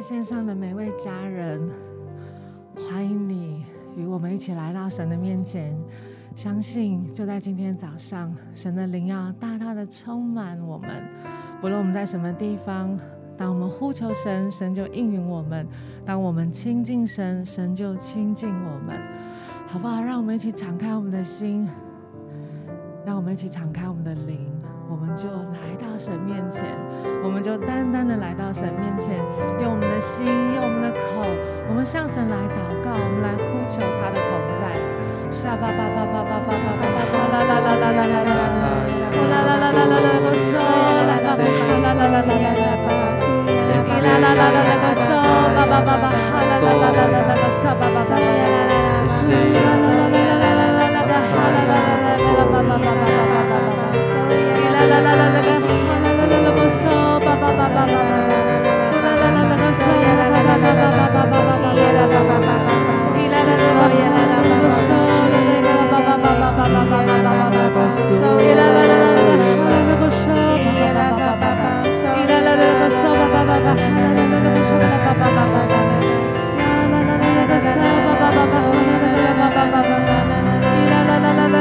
线上的每位家人，欢迎你与我们一起来到神的面前。相信就在今天早上，神的灵要大大的充满我们。不论我们在什么地方，当我们呼求神，神就应允我们；当我们亲近神，神就亲近我们。好不好？让我们一起敞开我们的心，让我们一起敞开我们的灵。我们就来到神面前，我们就单单的来到神面前，用我们的心，用我们的口，我们向神来祷告，我们来呼求他的同在。沙巴巴巴巴巴巴巴巴巴啦啦啦啦啦啦啦啦啦啦啦啦啦啦个嗦，啦巴巴啦啦啦啦啦啦巴，啦啦啦啦啦个嗦，巴巴巴巴哈啦啦啦啦啦啦个沙巴巴巴啦啦啦啦，啦啦啦啦啦啦啦啦巴哈啦啦啦啦啦啦巴巴巴巴巴巴巴巴。啦啦啦啦啦，啦啦啦啦啦个嗦，巴巴巴巴巴巴，啦啦啦啦个嗦，啦啦啦啦啦巴巴巴巴巴，啦巴巴巴巴，啦啦啦啦啦个嗦，啦啦啦巴巴巴巴巴巴巴巴巴巴巴，啦啦啦啦啦个嗦，巴巴巴巴巴，啦啦啦个嗦，巴巴巴巴，啦啦啦啦个嗦，巴巴巴巴巴，啦啦啦啦个嗦，巴巴巴巴，啦啦啦巴巴巴巴，啦啦啦啦 la la la la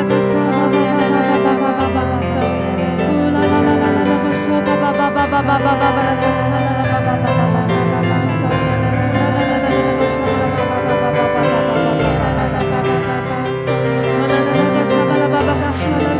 la Hallelujah.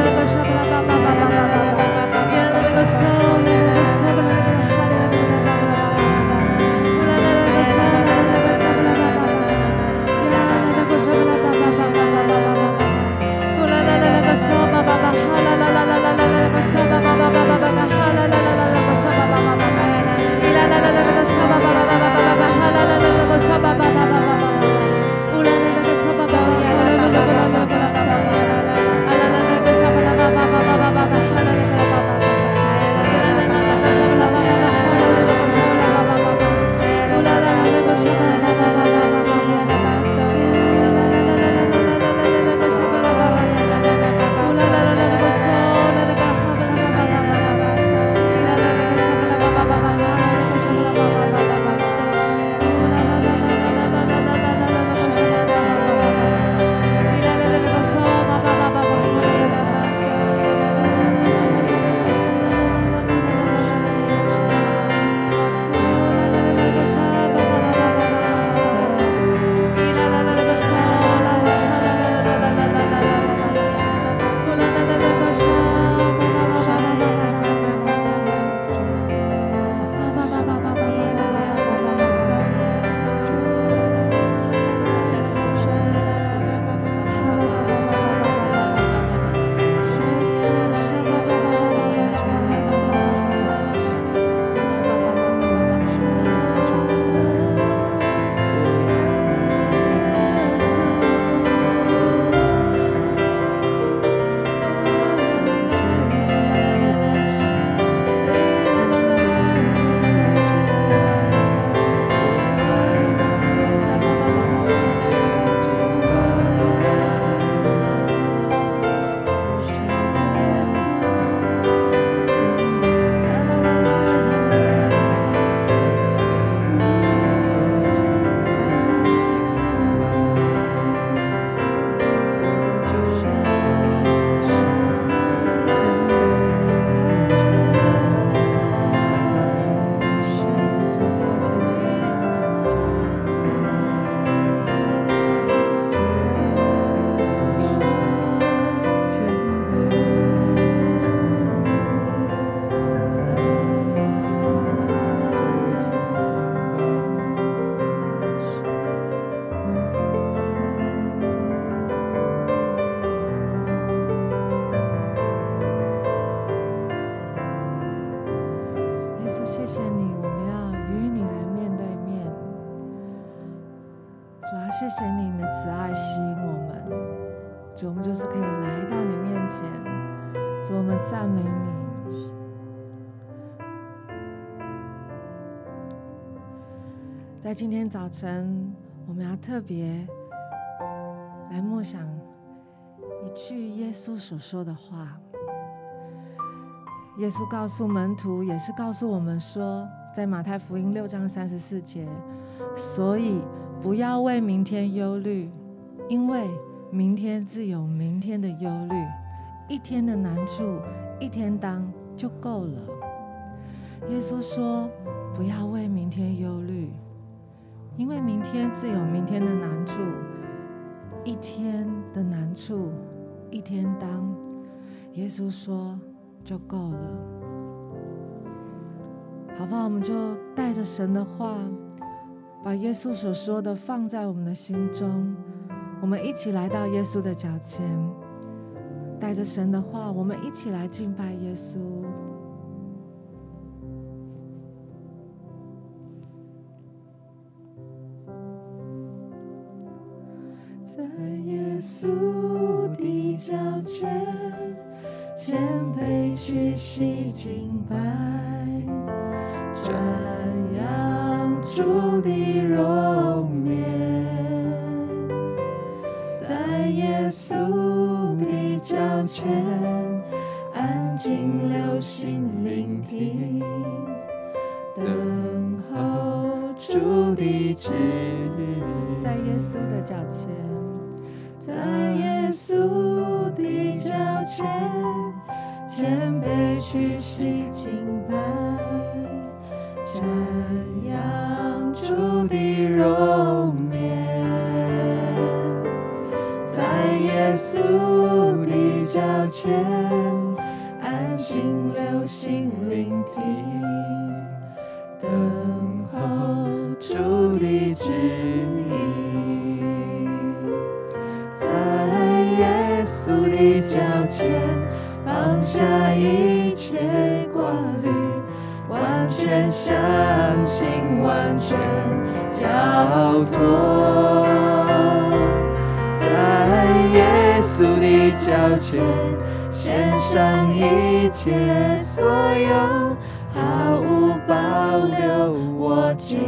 在今天早晨，我们要特别来默想一句耶稣所说的话。耶稣告诉门徒，也是告诉我们说：在马太福音六章三十四节，所以不要为明天忧虑，因为明天自有明天的忧虑，一天的难处一天当就够了。耶稣说，不要为明天忧虑，因为明天自有明天的难处，一天的难处一天当，耶稣说就够了。好不好？我们就带着神的话，把耶稣所说的放在我们的心中。我们一起来到耶稣的脚前，带着神的话，我们一起来敬拜耶稣。稣的脚前，谦卑屈膝敬拜。瞻仰主的容面，在耶稣的脚前，安静留心聆听，等候主的旨意。在耶稣的脚前，在耶稣的脚前，谦卑屈膝敬拜。瞻仰主的容颜，在耶稣的脚前，安静留心聆听，等候主的旨意下一切挂虑。完全相信，完全交托，在耶稣的脚前献上一切所有，毫无保留，我敬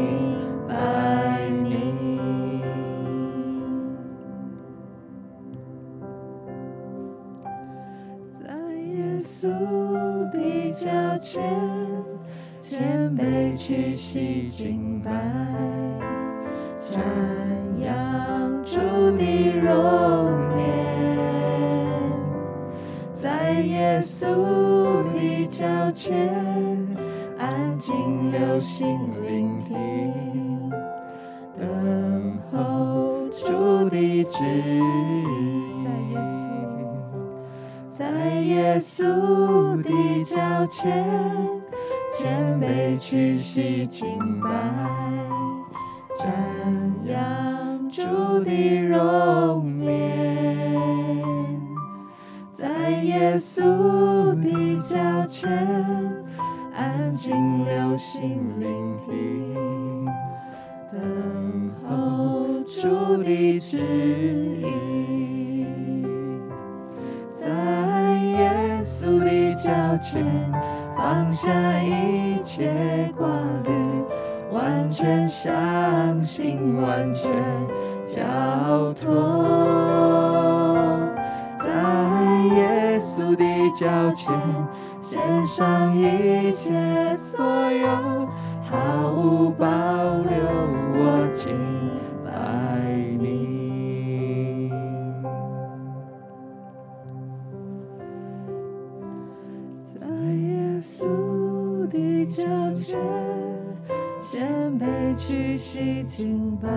拜前。谦卑屈膝敬拜，瞻仰主的容颜，在耶稣的脚前，安静留心聆听，等候主的旨意。在耶稣的脚前。谦卑屈膝敬拜，瞻仰主的容颜，在耶稣的脚前，安静留心聆听，等候主的旨意，在脚前。放下一切挂虑，完全相信，完全交托，在耶稣的脚前，献上一切所有，毫无保留，我敬去洗净白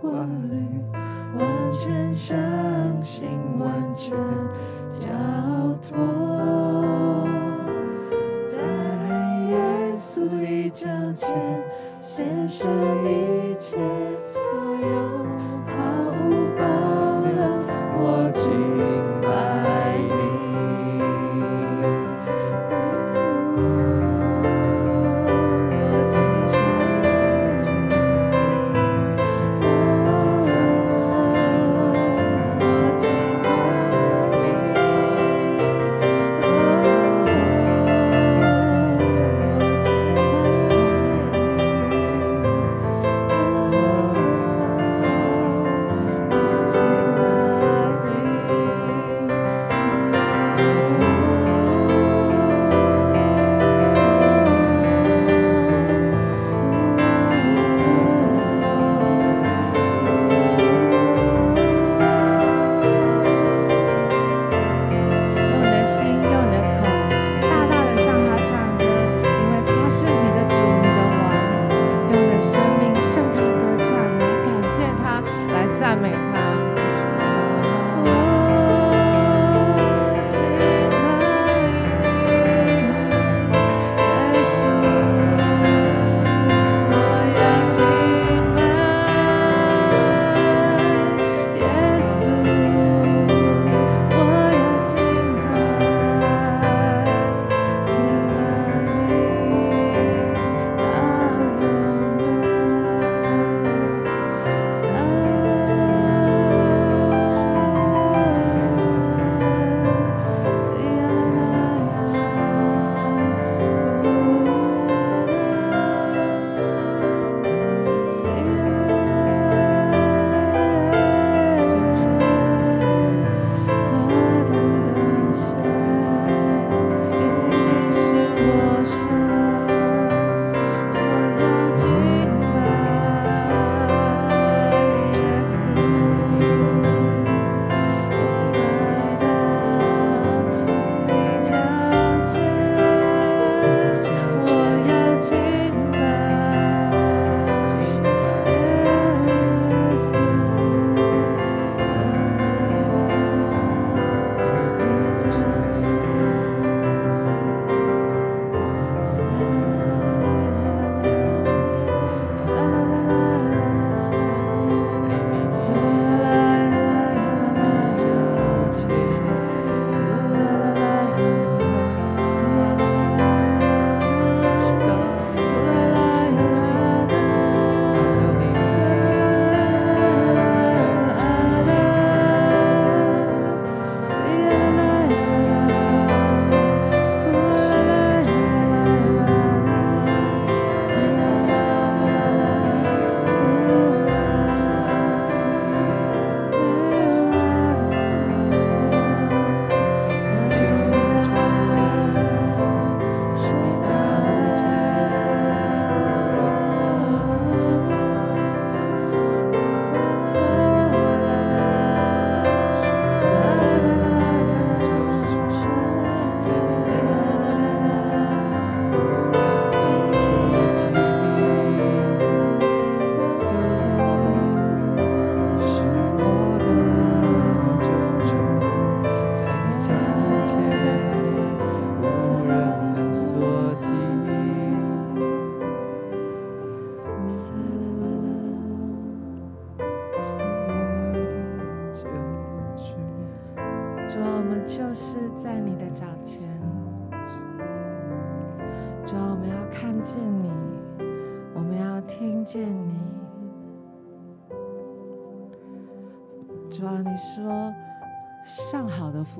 挂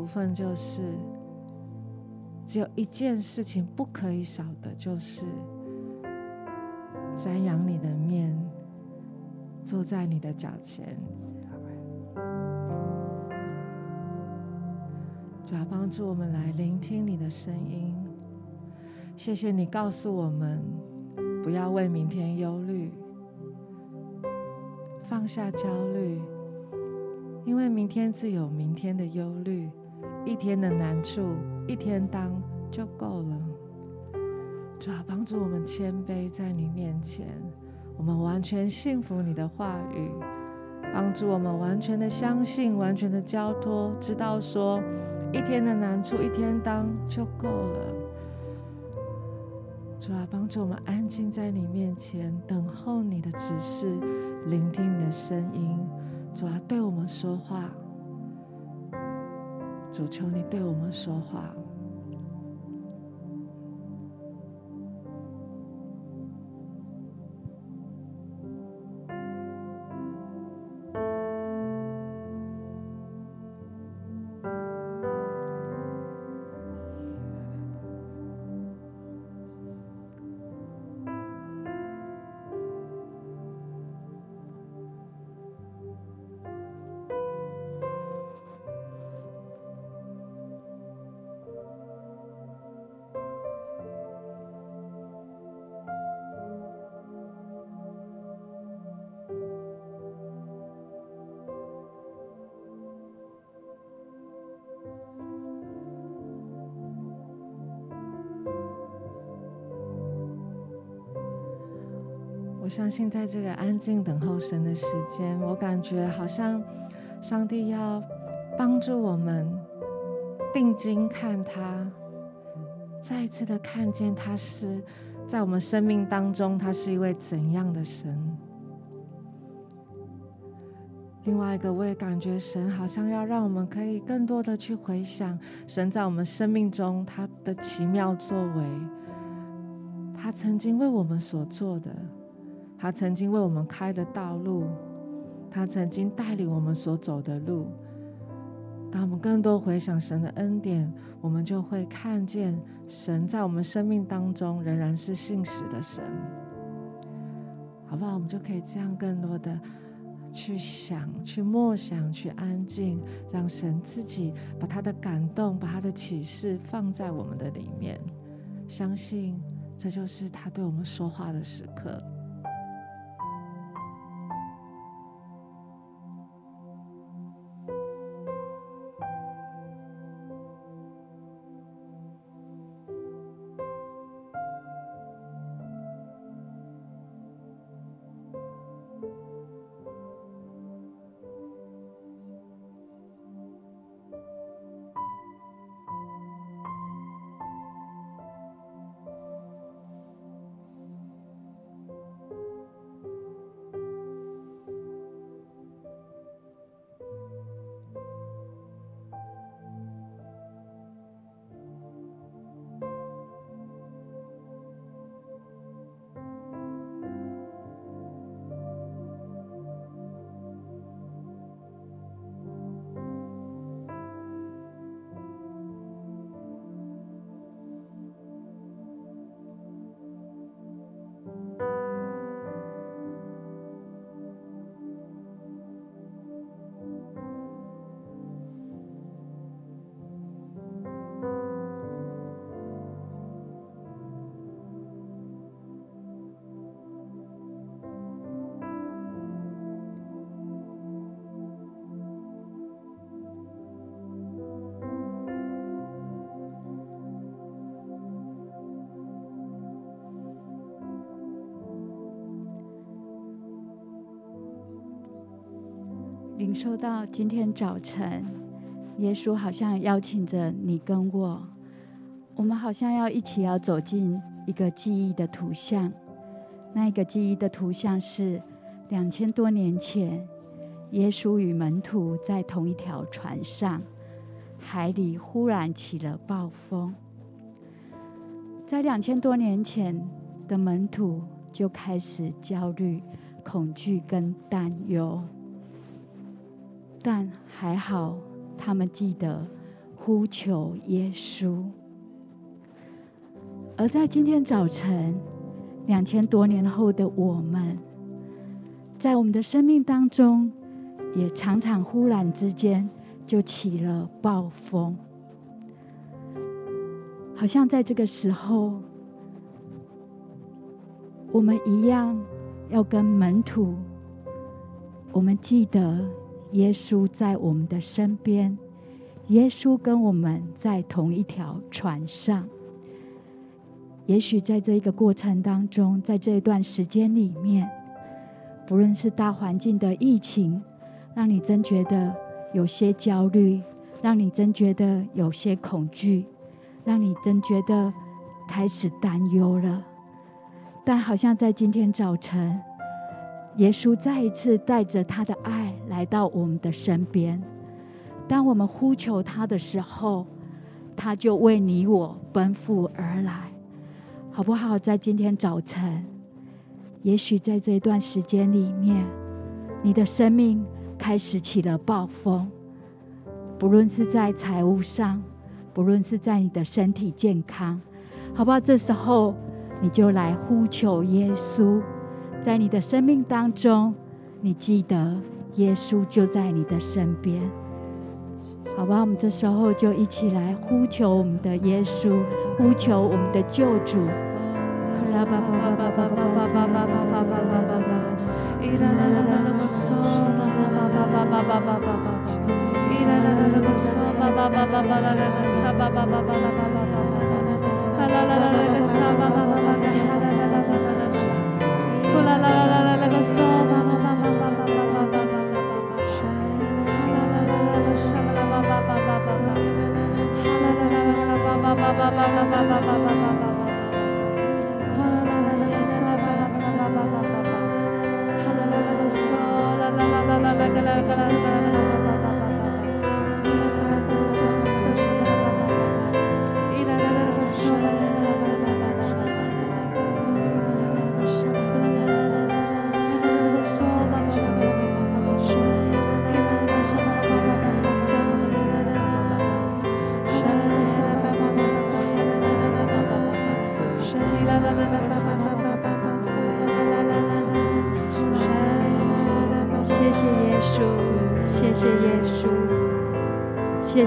分就是只有一件事情不可以少的，就是瞻仰你的面，坐在你的脚前。主要帮助我们来聆听你的声音。谢谢你告诉我们，不要为明天忧虑，放下焦虑，因为明天自有明天的忧虑，一天的难处一天当就够了。主要帮助我们谦卑在你面前，我们完全信服你的话语，帮助我们完全的相信，完全的交托，知道说。一天的难处，一天当就够了。主啊，帮助我们安静在你面前，等候你的指示，聆听你的声音。主啊，对我们说话。主，求你对我们说话。我相信，在这个安静等候神的时间，我感觉好像上帝要帮助我们定睛看他，再次的看见他是在我们生命当中，他是一位怎样的神。另外一个，我也感觉神好像要让我们可以更多的去回想神在我们生命中他的奇妙作为，他曾经为我们所做的。他曾经为我们开的道路，他曾经带领我们所走的路。当我们更多回想神的恩典，我们就会看见神在我们生命当中仍然是信实的神，好不好？我们就可以这样更多的去想、去默想、去安静，让神自己把他的感动、把他的启示放在我们的里面，相信这就是他对我们说话的时刻。领受到今天早晨，耶稣好像邀请着你跟我，我们好像要一起要走进一个记忆的图像。那一个记忆的图像是两千多年前，耶稣与门徒在同一条船上，海里忽然起了暴风。在两千多年前的门徒就开始焦虑、恐惧跟担忧。但还好，他们记得呼求耶稣。而在今天早晨，两千多年后的我们，在我们的生命当中，也常常忽然之间就起了暴风，好像在这个时候，我们一样要跟门徒，我们记得耶稣在我们的身边，耶稣跟我们在同一条船上。也许在这一个过程当中，在这一段时间里面，不论是大环境的疫情，让你真觉得有些焦虑，让你真觉得有些恐惧，让你真觉得开始担忧了。但好像在今天早晨，耶稣再一次带着他的爱来到我们的身边。当我们呼求他的时候，他就为你我奔赴而来。好不好？在今天早晨，也许在这一段时间里面，你的生命开始起了暴风，不论是在财务上，不论是在你的身体健康，好不好？这时候你就来呼求耶稣，在你的生命当中，你记得耶稣就在你的身边，好吧？我们这时候就一起来呼求我们的耶稣，呼求我们的救主。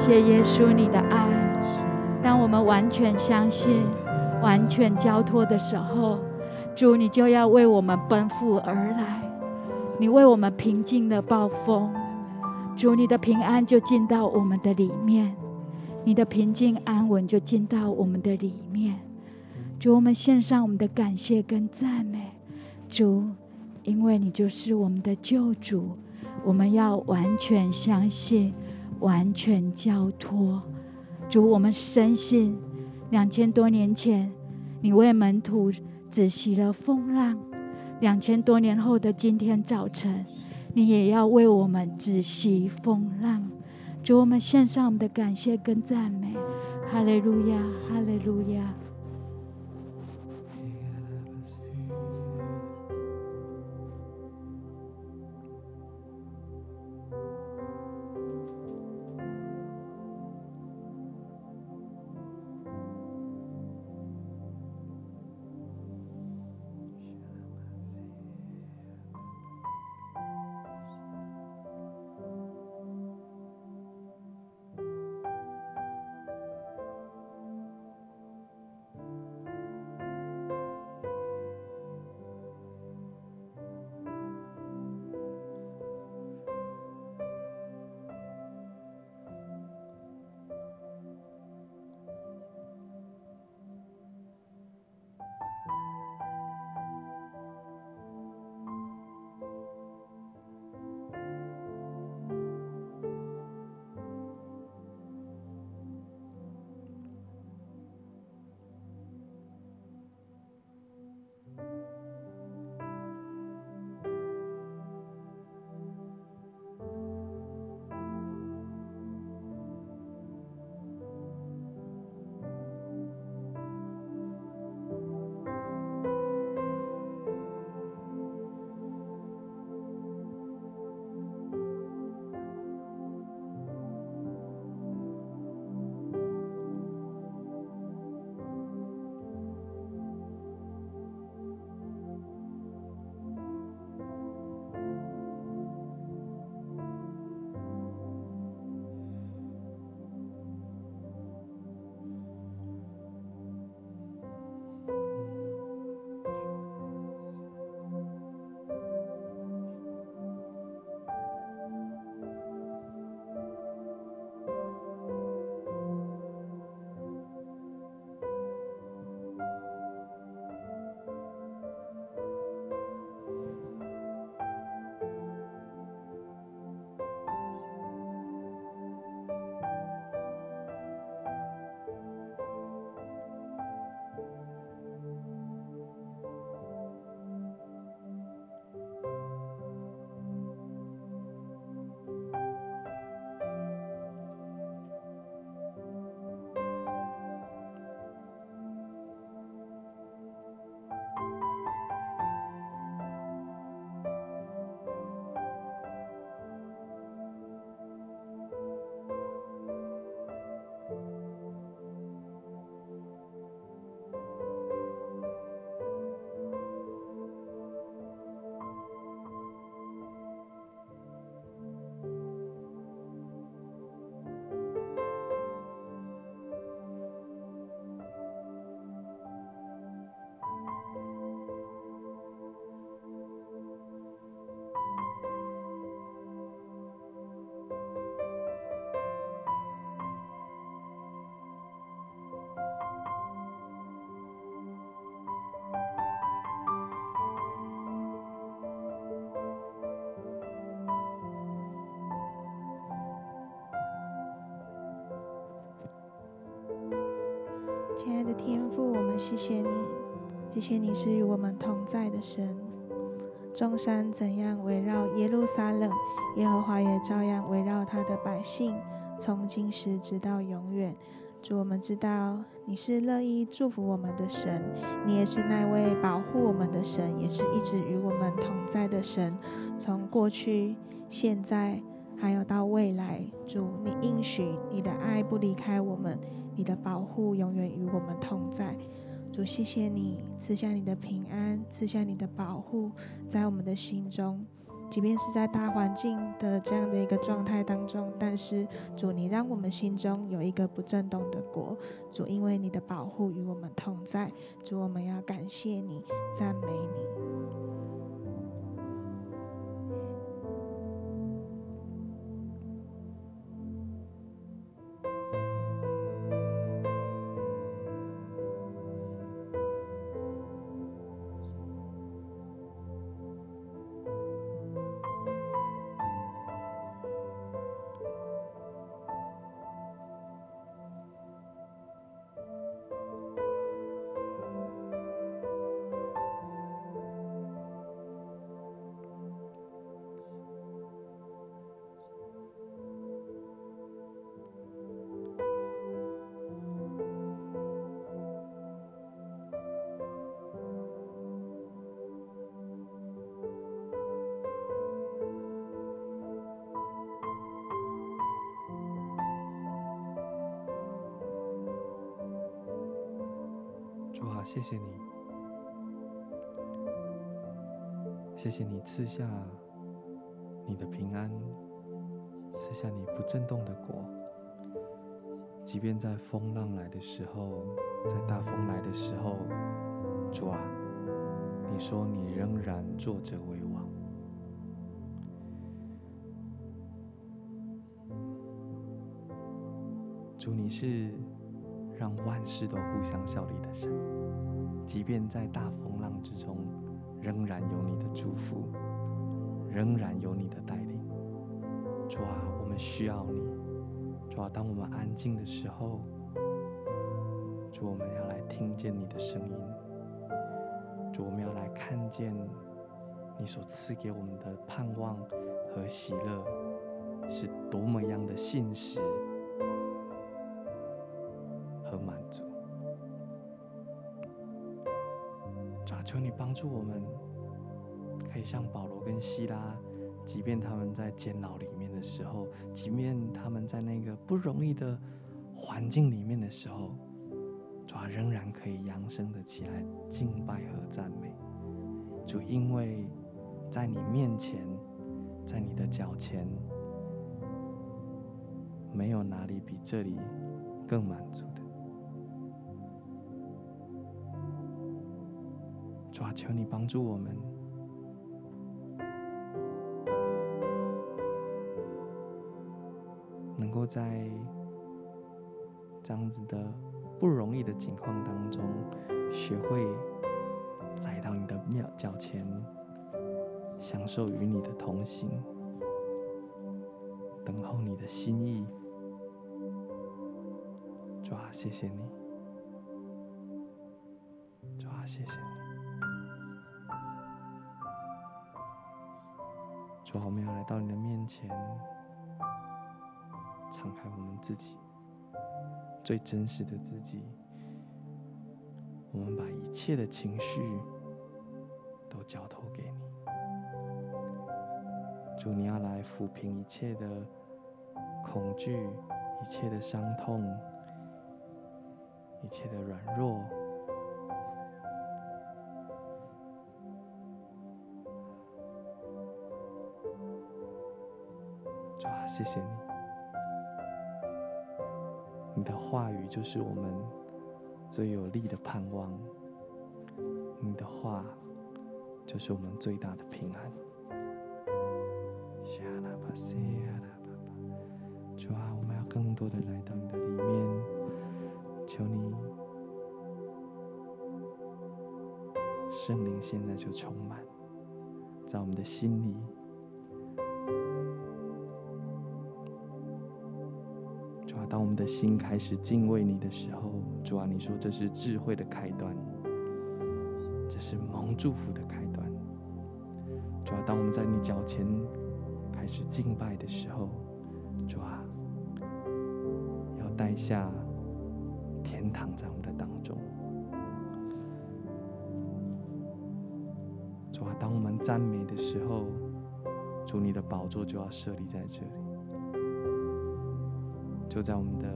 谢谢耶稣，你的爱。当我们完全相信、完全交托的时候，主，你就要为我们奔赴而来。你为我们平静了暴风，主，你的平安就进到我们的里面，你的平静安稳就进到我们的里面。主，我们献上我们的感谢跟赞美，主，因为你就是我们的救主，我们要完全相信。完全交托，主，我们深信，两千多年前，你为门徒止息了风浪；两千多年后的今天早晨，你也要为我们止息风浪。主，我们献上我们的感谢跟赞美，哈利路亚，哈利路亚。亲爱的天父，我们谢谢你，谢谢你是与我们同在的神。众山怎样围绕耶路撒冷，耶和华也照样围绕他的百姓，从今时直到永远。主，我们知道你是乐意祝福我们的神，你也是那位保护我们的神，也是一直与我们同在的神。从过去、现在，还有到未来，主，你应许你的爱不离开我们，你的保护永远与我们同在。主，谢谢你赐下你的平安，赐下你的保护，在我们的心中。即便是在大环境的这样的一个状态当中，但是主，你让我们心中有一个不震动的国。主，因为你的保护与我们同在，主，我们要感谢你，赞美你。谢谢你，谢谢你赐下你的平安，赐下你不震动的果。即便在风浪来的时候，在大风来的时候，主啊，你说你仍然坐着为王。主，你是。让万事都互相效力的神，即便在大风浪之中，仍然有你的祝福，仍然有你的带领。主啊，我们需要你。主啊，当我们安静的时候，主，我们要来听见你的声音。主，我们要来看见你所赐给我们的盼望和喜乐，是多么样的信实。求你帮助我们，可以像保罗跟希拉，即便他们在监牢里面的时候，即便他们在那个不容易的环境里面的时候，主啊，仍然可以扬声的起来敬拜和赞美。主，因为在你面前，在你的脚前，没有哪里比这里更满足的。主啊，求你帮助我们，能够在这样子的不容易的境况当中，学会来到你的庙脚前，享受与你的同行，等候你的心意。主啊，谢谢你。主啊，谢谢你。主，我们要来到你的面前，敞开我们自己最真实的自己。我们把一切的情绪都交托给你。主，你要来抚平一切的恐惧，一切的伤痛，一切的软弱。谢谢你，你的话语就是我们最有力的盼望，你的话就是我们最大的平安。主啊，我们要更多的来到你的里面，求你圣灵现在就充满在我们的心里。心开始敬畏你的时候，主啊，你说这是智慧的开端，这是蒙祝福的开端。主啊，当我们在你脚前开始敬拜的时候，主啊，要带下天堂在我们的当中。主啊，当我们赞美的时候，主你的宝座就要设立在这里，就在我们的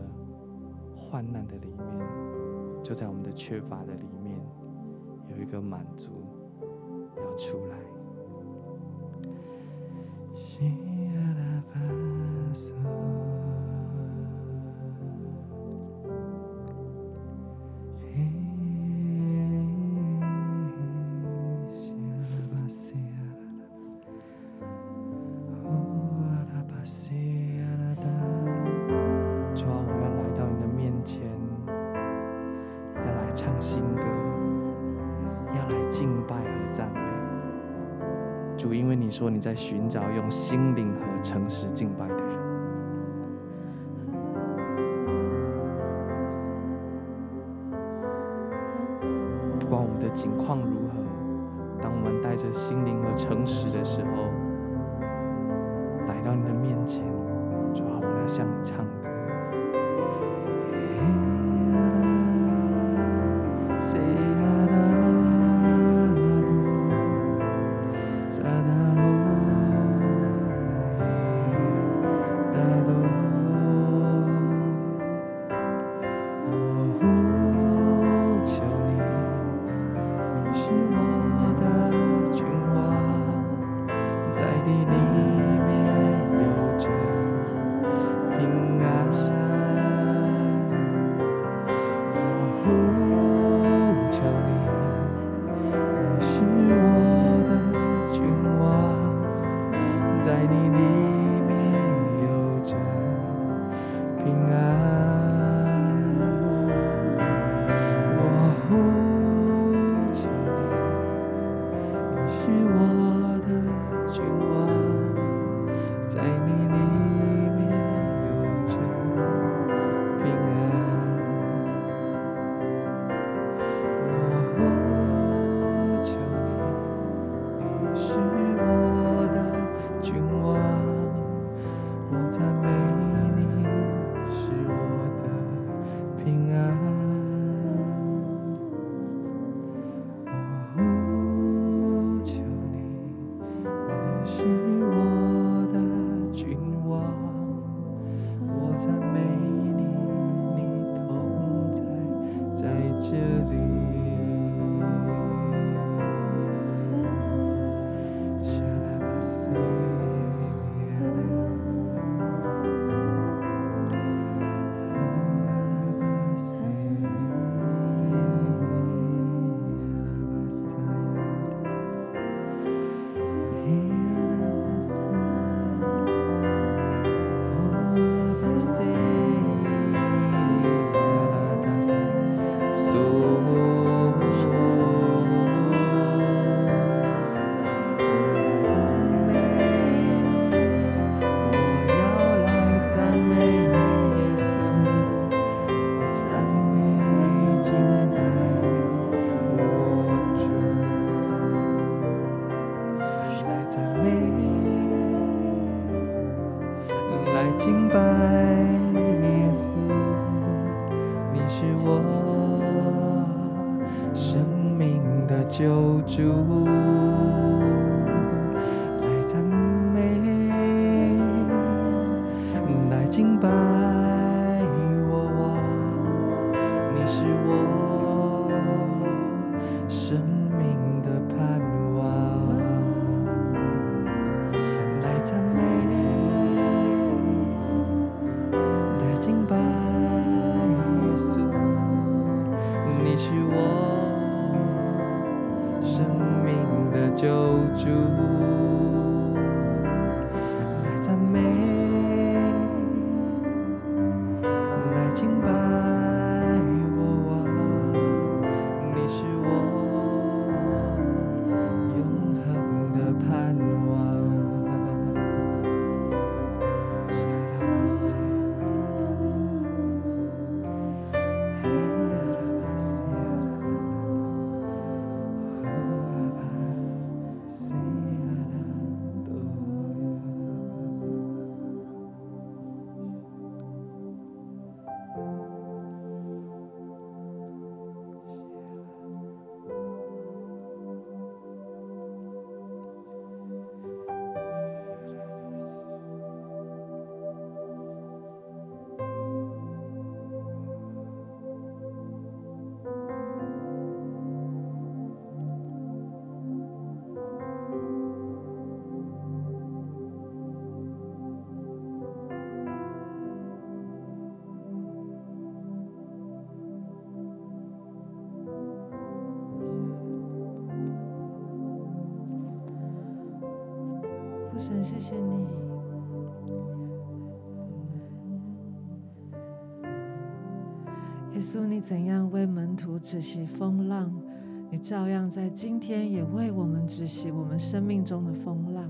患难的里面，就在我们的缺乏的里面，有一个满足要出来。寻找用心灵和诚实敬拜的人。不管我们的境况如何，当我们带着心灵和诚实的时候，来到你的面前，主啊，我们要向你唱歌。谢谢你。耶稣，你怎样为门徒止息风浪，你照样在今天也为我们止息我们生命中的风浪，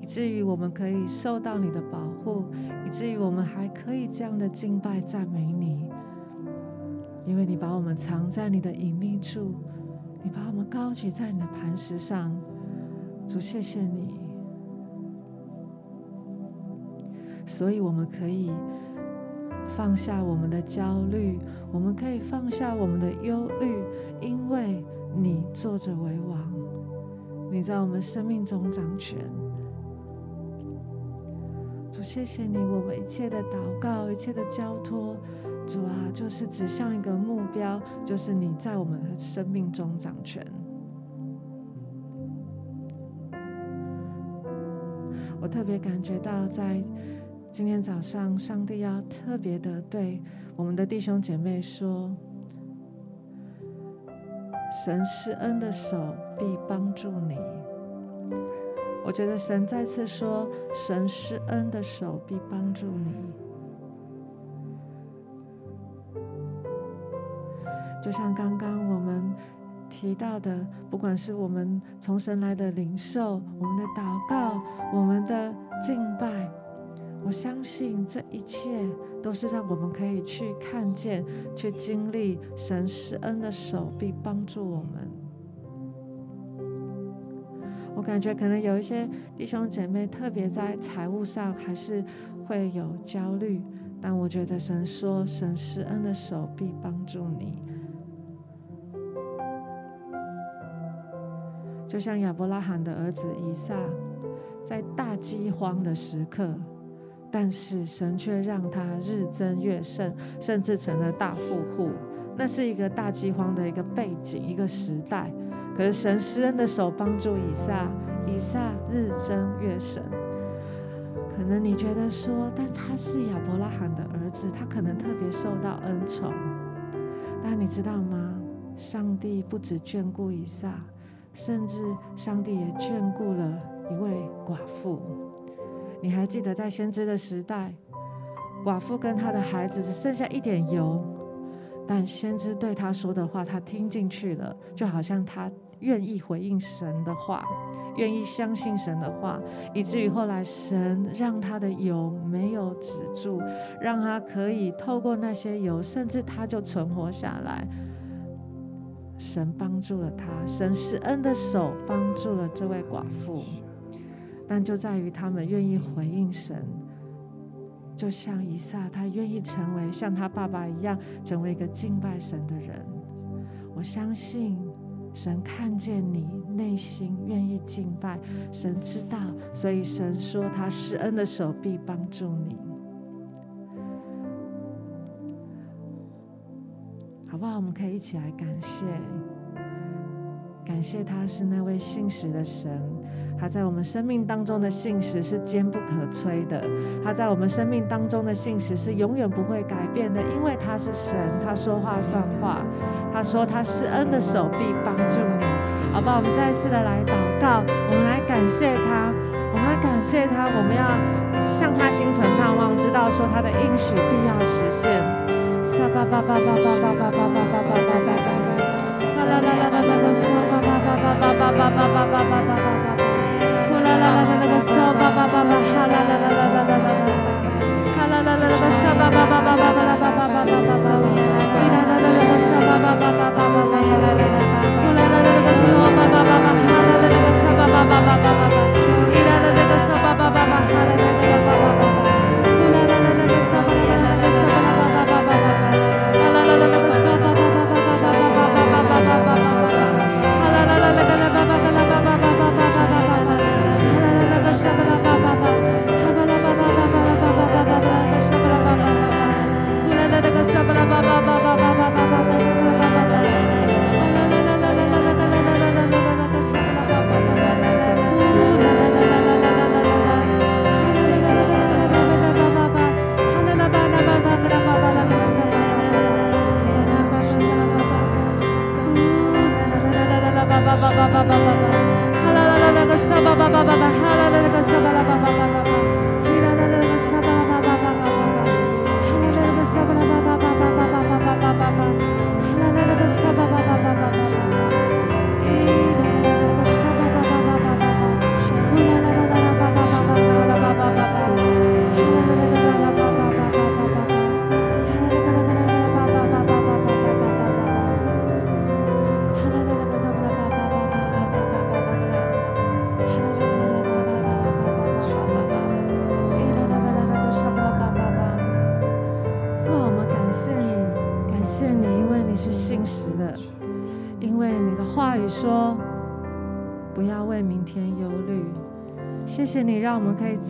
以至于我们可以受到你的保护，以至于我们还可以这样的敬拜赞美你，因为你把我们藏在你的隐秘处，你把我们高举在你的磐石上。主，谢谢你，所以我们可以放下我们的焦虑，我们可以放下我们的忧虑，因为。你坐着为王，你在我们生命中掌权。主，谢谢你，我们一切的祷告，一切的交托，主啊，就是指向一个目标，就是你在我们的生命中掌权。我特别感觉到，在今天早上，上帝要特别的对我们的弟兄姐妹说。神施恩的手必帮助你。我觉得神再次说：“神施恩的手必帮助你。”就像刚刚我们提到的，不管是我们从神来的领受，我们的祷告，我们的敬拜，我相信这一切。都是让我们可以去看见、去经历神施恩的手臂帮助我们。我感觉可能有一些弟兄姐妹特别在财务上还是会有焦虑，但我觉得神说神施恩的手臂帮助你，就像亚伯拉罕的儿子以撒，在大饥荒的时刻。但是神却让他日增月盛，甚至成了大富户。那是一个大饥荒的一个背景，一个时代。可是神施恩的手帮助以撒，以撒日增月盛。可能你觉得说，但他是亚伯拉罕的儿子，他可能特别受到恩宠。但你知道吗？上帝不止眷顾以撒，甚至上帝也眷顾了一位寡妇。你还记得在先知的时代，寡妇跟她的孩子只剩下一点油，但先知对她说的话，她听进去了，就好像她愿意回应神的话，愿意相信神的话，以至于后来神让她的油没有止住，让她可以透过那些油，甚至她就存活下来。神帮助了她，神施恩的手帮助了这位寡妇。但就在于他们愿意回应神，就像以撒，他愿意成为像他爸爸一样，成为一个敬拜神的人。我相信神看见你内心愿意敬拜，神知道，所以神说他施恩的手臂帮助你，好不好？我们可以一起来感谢，感谢他是那位信实的神。他在我们生命当中的信实是坚不可摧的，他在我们生命当中的信实是永远不会改变的，因为他是神，他说话算话。他说他施恩的手臂帮助你，好吧？我们再一次的来祷告，我们来感谢他，我们来感谢他，我们要向他心存盼望，知道说他的应许必要实现。撒巴巴巴巴巴巴巴巴巴巴巴巴巴巴，啦啦啦啦啦啦，撒巴巴巴巴巴巴巴巴巴巴巴巴巴。Hallelujah.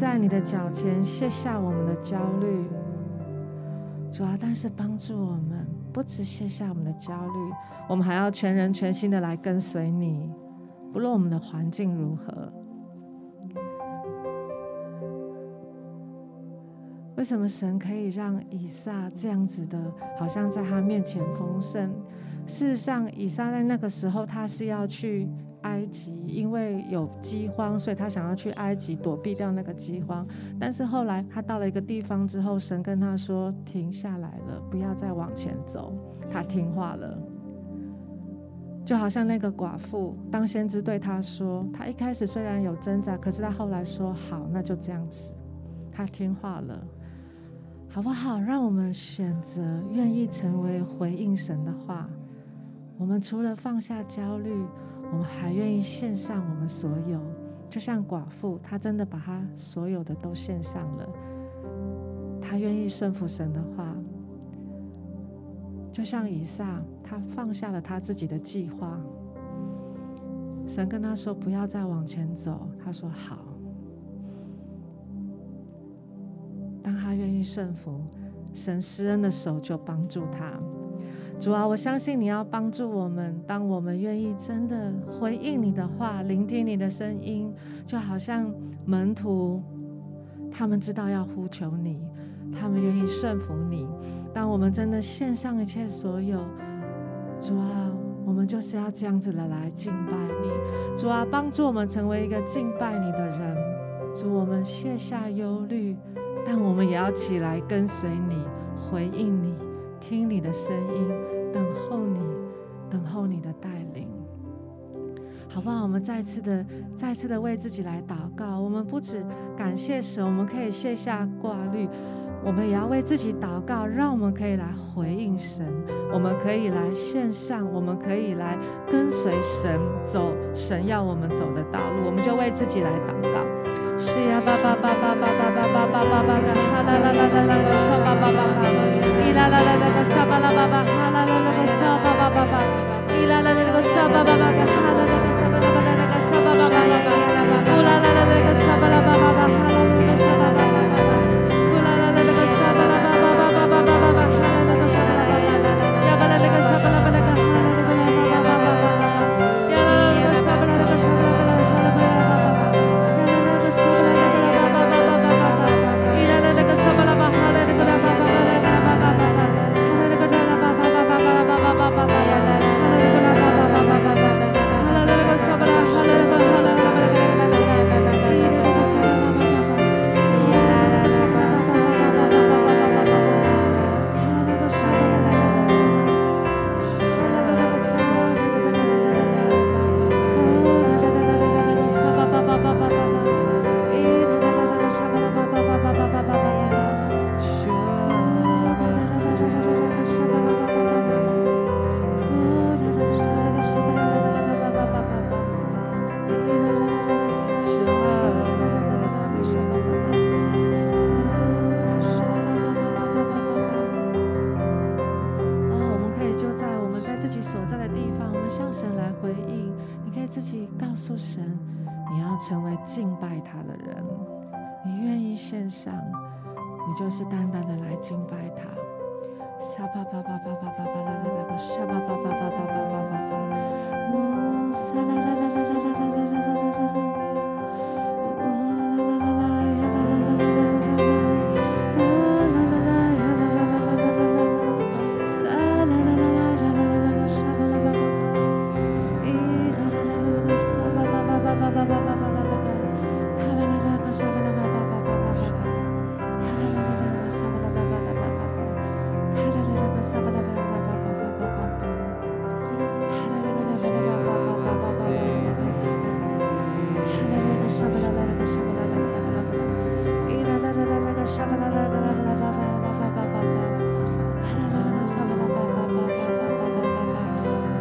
在你的脚前卸下我们的焦虑，主要，但是帮助我们，不只卸下我们的焦虑，我们还要全人全心的来跟随你，不论我们的环境如何。为什么神可以让以撒这样子的，好像在他面前丰盛？事实上，以撒在那个时候，他是要去。埃及因为有饥荒，所以他想要去埃及躲避掉那个饥荒。但是后来他到了一个地方之后，神跟他说：“停下来了，不要再往前走。”他听话了，就好像那个寡妇，当先知对他说：“他一开始虽然有挣扎，可是他后来说好，那就这样子。”他听话了，好不好？让我们选择愿意成为回应神的话。我们除了放下焦虑。我们还愿意献上我们所有，就像寡妇，她真的把她所有的都献上了。她愿意顺服神的话，就像以撒，他放下了他自己的计划。神跟他说：“不要再往前走。”他说：“好。”当他愿意顺服，神施恩的手就帮助他。主啊，我相信你要帮助我们。当我们愿意真的回应你的话，聆听你的声音，就好像门徒，他们知道要呼求你，他们愿意顺服你。当我们真的献上一切所有，主啊，我们就是要这样子的来敬拜你。主啊，帮助我们成为一个敬拜你的人。主，我们卸下忧虑，但我们也要起来跟随你，回应你。听你的声音，等候你，等候你的带领，好不好？我们再次的、再次的为自己来祷告。我们不止感谢神，我们可以卸下挂虑，我们也要为自己祷告，让我们可以来回应神，我们可以来献上，我们可以来跟随神走神要我们走的道路。我们就为自己来祷告。Bala.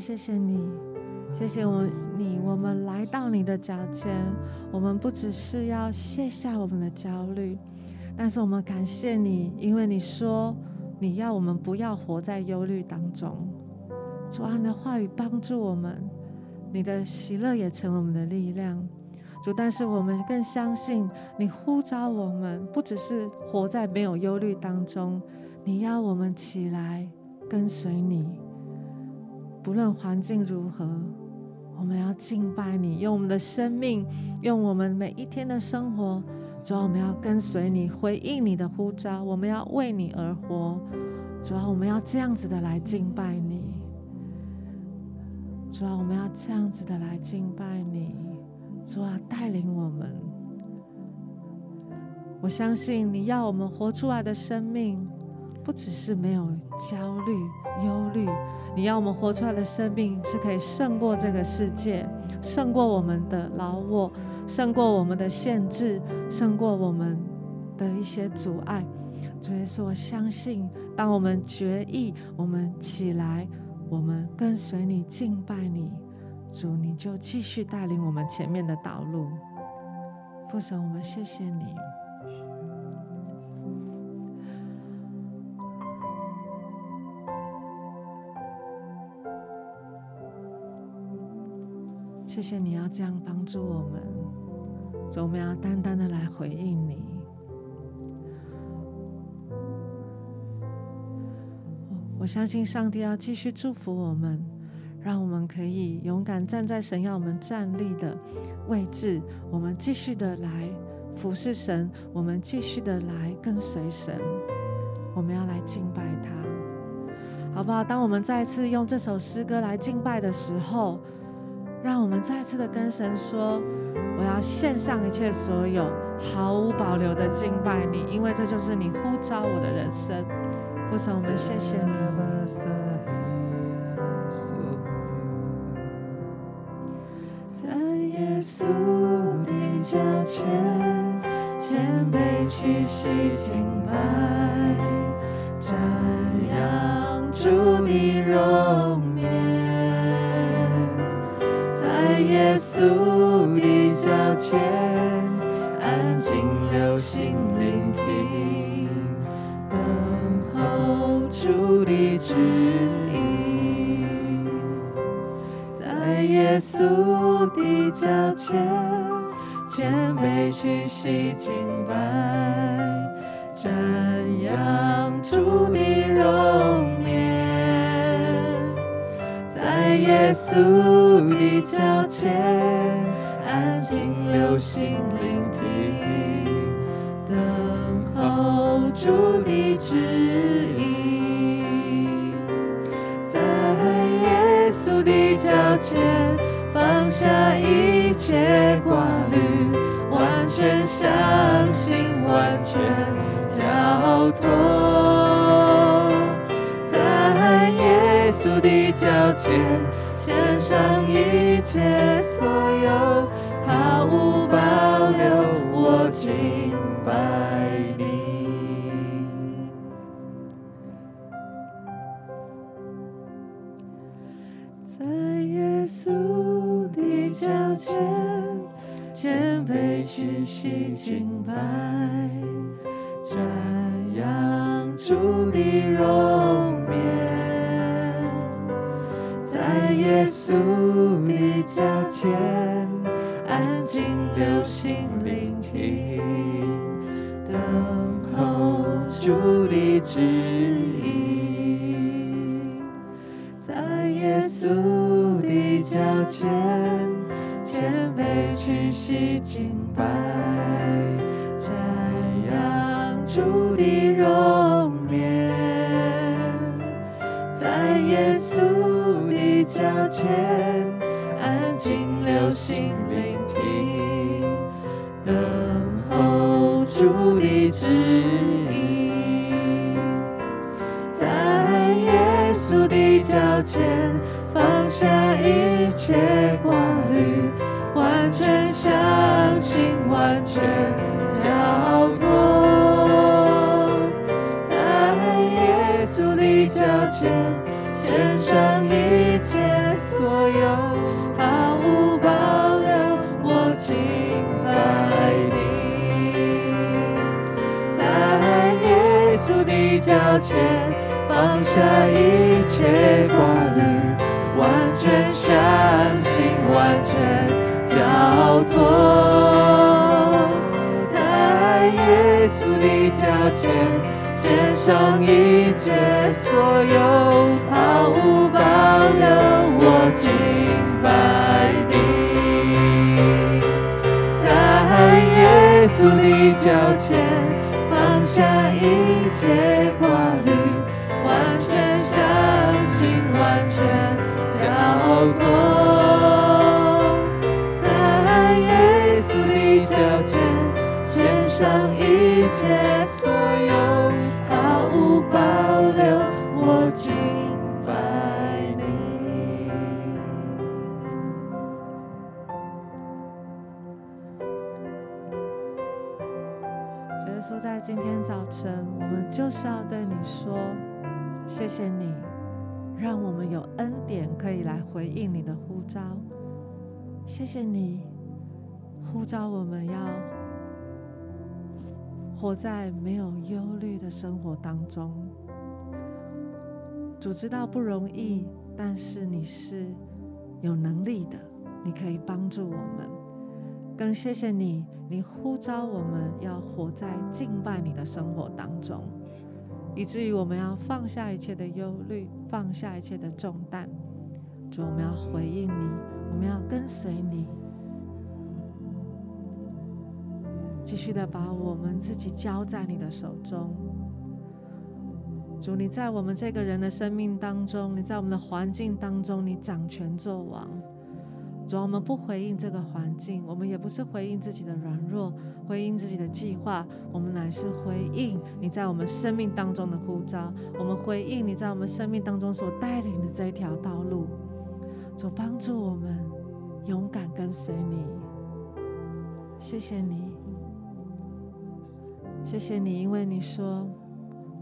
谢谢你，谢谢我你，我们来到你的脚前，我们不只是要卸下我们的焦虑，但是我们感谢你，因为你说你要我们不要活在忧虑当中。主啊，你的话语帮助我们，你的喜乐也成为我们的力量。主，但是我们更相信你呼召我们，不只是活在没有忧虑当中，你要我们起来跟随你，不论环境如何，我们要敬拜你，用我们的生命，用我们每一天的生活，主啊，我们要跟随你，回应你的呼召，我们要为你而活，主啊，我们要这样子的来敬拜你，主啊，我们要这样子的来敬拜你。主啊，带领我们。我相信你要我们活出来的生命，不只是没有焦虑、忧虑。你要我们活出来的生命，是可以胜过这个世界，胜过我们的老我，胜过我们的限制，胜过我们的一些阻碍。主耶稣，我相信，当我们决意，我们起来，我们跟随你，敬拜你。主，你就继续带领我们前面的道路。父神，我们谢谢你。谢谢你要这样帮助我们，主，我们要单单的来回应你。我相信上帝要继续祝福我们。让我们可以勇敢站在神要我们站立的位置，我们继续的来服侍神，我们继续的来跟随神，我们要来敬拜他，好不好？当我们再次用这首诗歌来敬拜的时候，让我们再次的跟神说：“我要献上一切所有，毫无保留的敬拜你，因为这就是你呼召我的人生。”父神，我们谢谢你。耶稣的脚前，谦卑屈膝敬拜，瞻仰主的主的旨意，在耶稣的脚前。放下一切挂虑，完全相信，完全交托，在耶稣的脚前献上一切所有，毫无保留，我敬洗净白所有，毫无保留，我敬拜你。在耶稣的脚前，放下一切挂虑，完全相信，完全交托。在耶稣的脚前。献上一切所有，毫无保留，明白你。在耶稣的脚前，放下一切挂虑，完全相信，完全交托。在耶稣的脚前，献上一切今天早晨，我们就是要对你说，谢谢你，让我们有恩典可以来回应你的呼召。谢谢你，呼召我们要。活在没有忧虑的生活当中，主知道不容易，但是你是有能力的，你可以帮助我们。更谢谢你，你呼召我们要活在敬拜你的生活当中，以至于我们要放下一切的忧虑，放下一切的重担。主，我们要回应你，我们要跟随你。继续的把我们自己交在你的手中，主，你在我们这个人的生命当中，你在我们的环境当中，你掌权作王。主，我们不回应这个环境，我们也不是回应自己的软弱，回应自己的计划，我们乃是回应你在我们生命当中的呼召，我们回应你在我们生命当中所带领的这一条道路。主，帮助我们勇敢跟随你，谢谢你。谢谢你，因为你说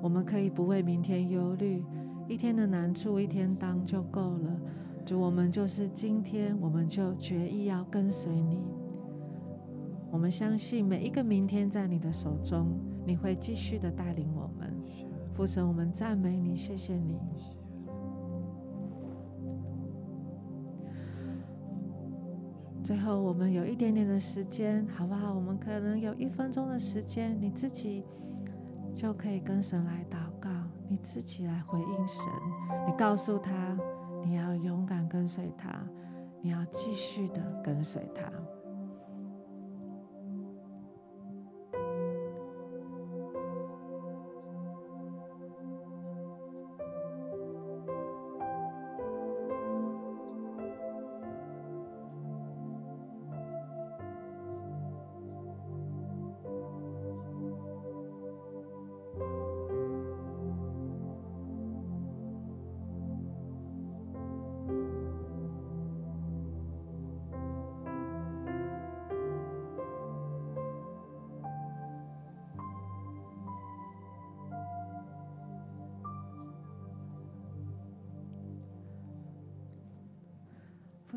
我们可以不为明天忧虑，一天的难处一天当就够了。主，我们就是今天，我们就决意要跟随你。我们相信每一个明天在你的手中，你会继续的带领我们。父神，我们赞美你，谢谢你。最后，我们有一点点的时间，好不好？我们可能有一分钟的时间，你自己就可以跟神来祷告，你自己来回应神。你告诉他，你要勇敢跟随他，你要继续的跟随他。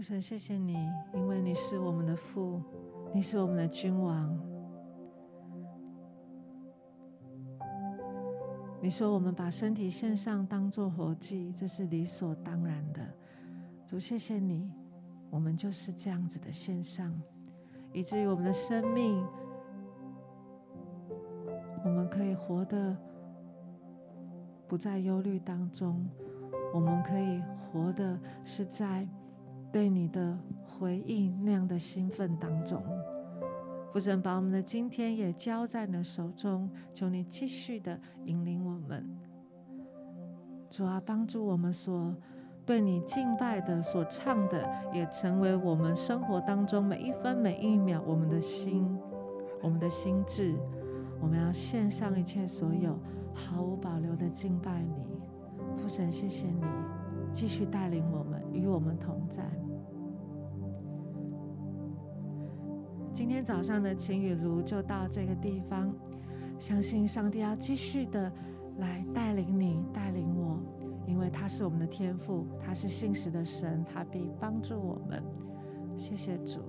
父神，谢谢你，因为你是我们的父，你是我们的君王。你说我们把身体献上当做活祭，这是理所当然的。主，谢谢你，我们就是这样子的献上，以至于我们的生命，我们可以活得不在忧虑当中，我们可以活的是在。对你的回应那样的兴奋当中，父神把我们的今天也交在你的手中，求你继续的引领我们，主啊，帮助我们所对你敬拜的、所唱的，也成为我们生活当中每一分每一秒我们的心、我们的心智。我们要献上一切所有，毫无保留的敬拜你，父神，谢谢你。继续带领我们，与我们同在。今天早上的晴雨炉就到这个地方，相信上帝要继续的来带领你，带领我，因为他是我们的天父，他是信实的神，他必帮助我们。谢谢主。